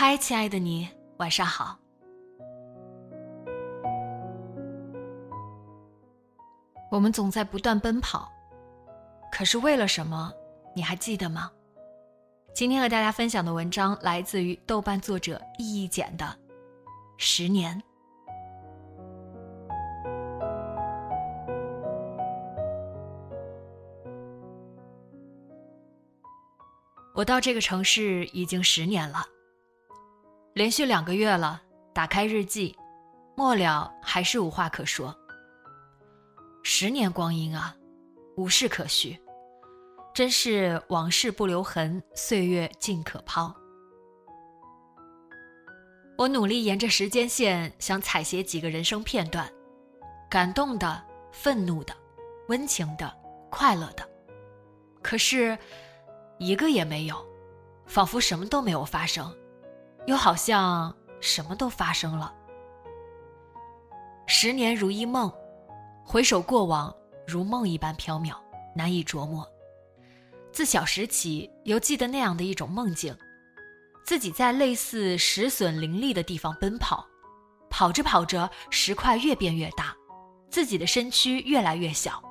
嗨，亲爱的你，晚上好。我们总在不断奔跑，可是为了什么？你还记得吗？今天和大家分享的文章来自于豆瓣作者易易简的《十年》。我到这个城市已经十年了。连续两个月了，打开日记，末了还是无话可说。十年光阴啊，无事可叙，真是往事不留痕，岁月尽可抛。我努力沿着时间线想采写几个人生片段，感动的、愤怒的、温情的、快乐的，可是，一个也没有，仿佛什么都没有发生。又好像什么都发生了。十年如一梦，回首过往，如梦一般飘渺，难以琢磨。自小时起，犹记得那样的一种梦境：自己在类似石笋林立的地方奔跑，跑着跑着，石块越变越大，自己的身躯越来越小，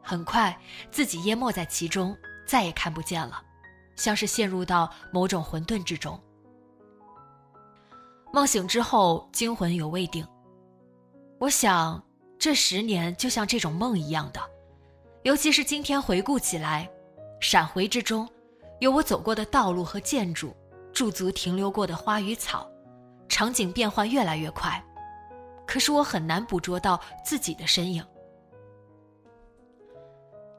很快自己淹没在其中，再也看不见了，像是陷入到某种混沌之中。梦醒之后，惊魂犹未定。我想，这十年就像这种梦一样的，尤其是今天回顾起来，闪回之中，有我走过的道路和建筑，驻足停留过的花与草，场景变换越来越快，可是我很难捕捉到自己的身影，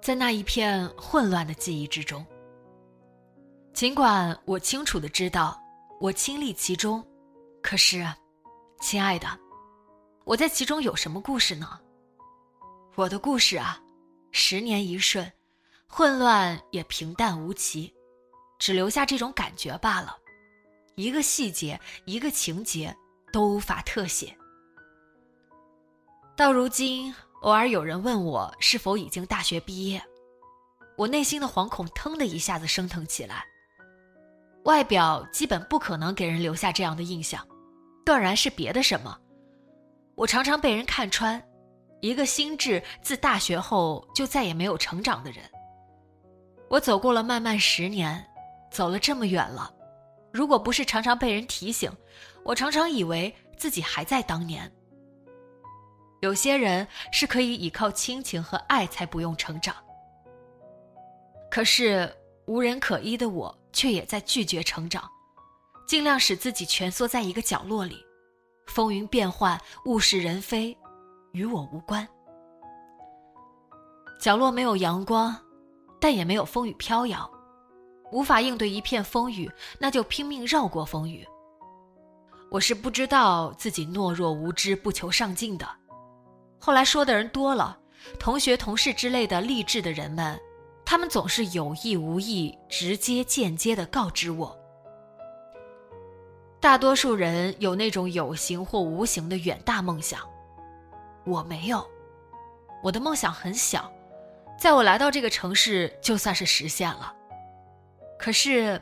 在那一片混乱的记忆之中。尽管我清楚的知道，我亲历其中。可是，亲爱的，我在其中有什么故事呢？我的故事啊，十年一瞬，混乱也平淡无奇，只留下这种感觉罢了。一个细节，一个情节，都无法特写。到如今，偶尔有人问我是否已经大学毕业，我内心的惶恐腾的一下子升腾起来。外表基本不可能给人留下这样的印象，断然是别的什么。我常常被人看穿，一个心智自大学后就再也没有成长的人。我走过了漫漫十年，走了这么远了，如果不是常常被人提醒，我常常以为自己还在当年。有些人是可以依靠亲情和爱才不用成长，可是无人可依的我。却也在拒绝成长，尽量使自己蜷缩在一个角落里，风云变幻，物是人非，与我无关。角落没有阳光，但也没有风雨飘摇，无法应对一片风雨，那就拼命绕过风雨。我是不知道自己懦弱无知、不求上进的。后来说的人多了，同学、同事之类的励志的人们。他们总是有意无意、直接间接的告知我，大多数人有那种有形或无形的远大梦想，我没有。我的梦想很小，在我来到这个城市就算是实现了。可是，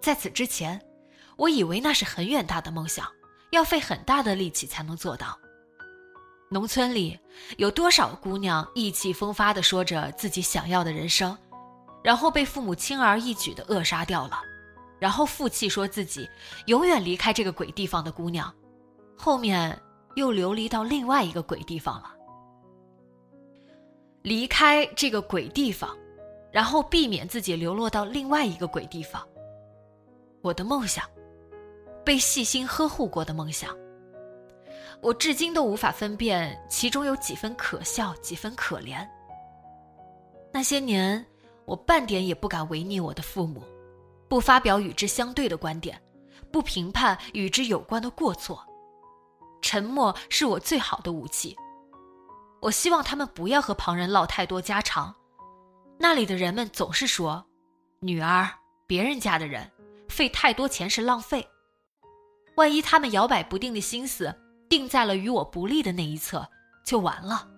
在此之前，我以为那是很远大的梦想，要费很大的力气才能做到。农村里有多少姑娘意气风发地说着自己想要的人生，然后被父母轻而易举地扼杀掉了，然后负气说自己永远离开这个鬼地方的姑娘，后面又流离到另外一个鬼地方了。离开这个鬼地方，然后避免自己流落到另外一个鬼地方。我的梦想，被细心呵护过的梦想。我至今都无法分辨其中有几分可笑，几分可怜。那些年，我半点也不敢违逆我的父母。不发表与之相对的观点，不评判与之有关的过错，沉默是我最好的武器。我希望他们不要和旁人唠太多家常。那里的人们总是说：“女儿，别人家的人，费太多钱是浪费。”万一他们摇摆不定的心思定在了与我不利的那一侧，就完了。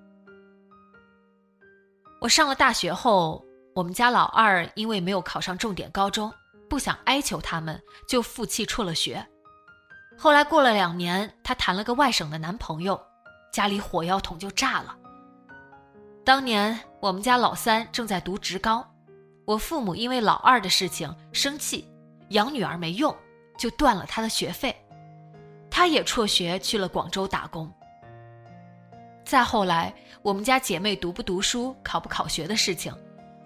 我上了大学后，我们家老二因为没有考上重点高中。不想哀求他们，就负气辍了学。后来过了两年，她谈了个外省的男朋友，家里火药桶就炸了。当年我们家老三正在读职高，我父母因为老二的事情生气，养女儿没用，就断了他的学费，他也辍学去了广州打工。再后来，我们家姐妹读不读书、考不考学的事情，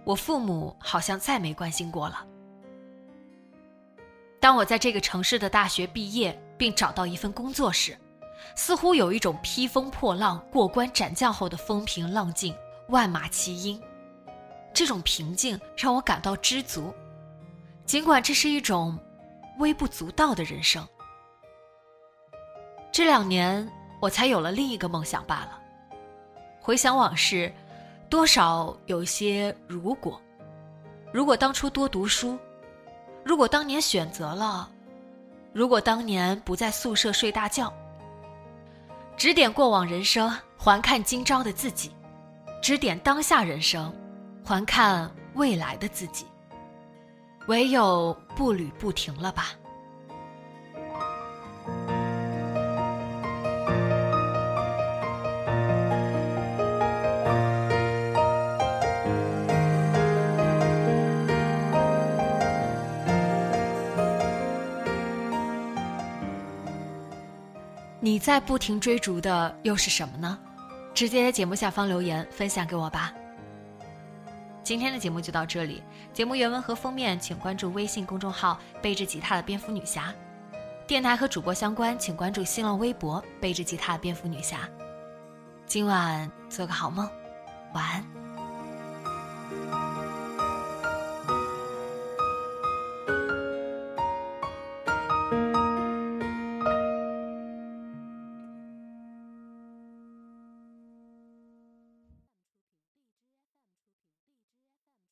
我父母好像再没关心过了。当我在这个城市的大学毕业，并找到一份工作时，似乎有一种披风破浪、过关斩将后的风平浪静、万马齐喑。这种平静让我感到知足，尽管这是一种微不足道的人生。这两年，我才有了另一个梦想罢了。回想往事，多少有些如果，如果当初多读书。如果当年选择了，如果当年不在宿舍睡大觉，指点过往人生，还看今朝的自己；指点当下人生，还看未来的自己。唯有步履不停了吧。你在不停追逐的又是什么呢？直接在节目下方留言分享给我吧。今天的节目就到这里，节目原文和封面请关注微信公众号“背着吉他的蝙蝠女侠”，电台和主播相关请关注新浪微博“背着吉他的蝙蝠女侠”。今晚做个好梦，晚安。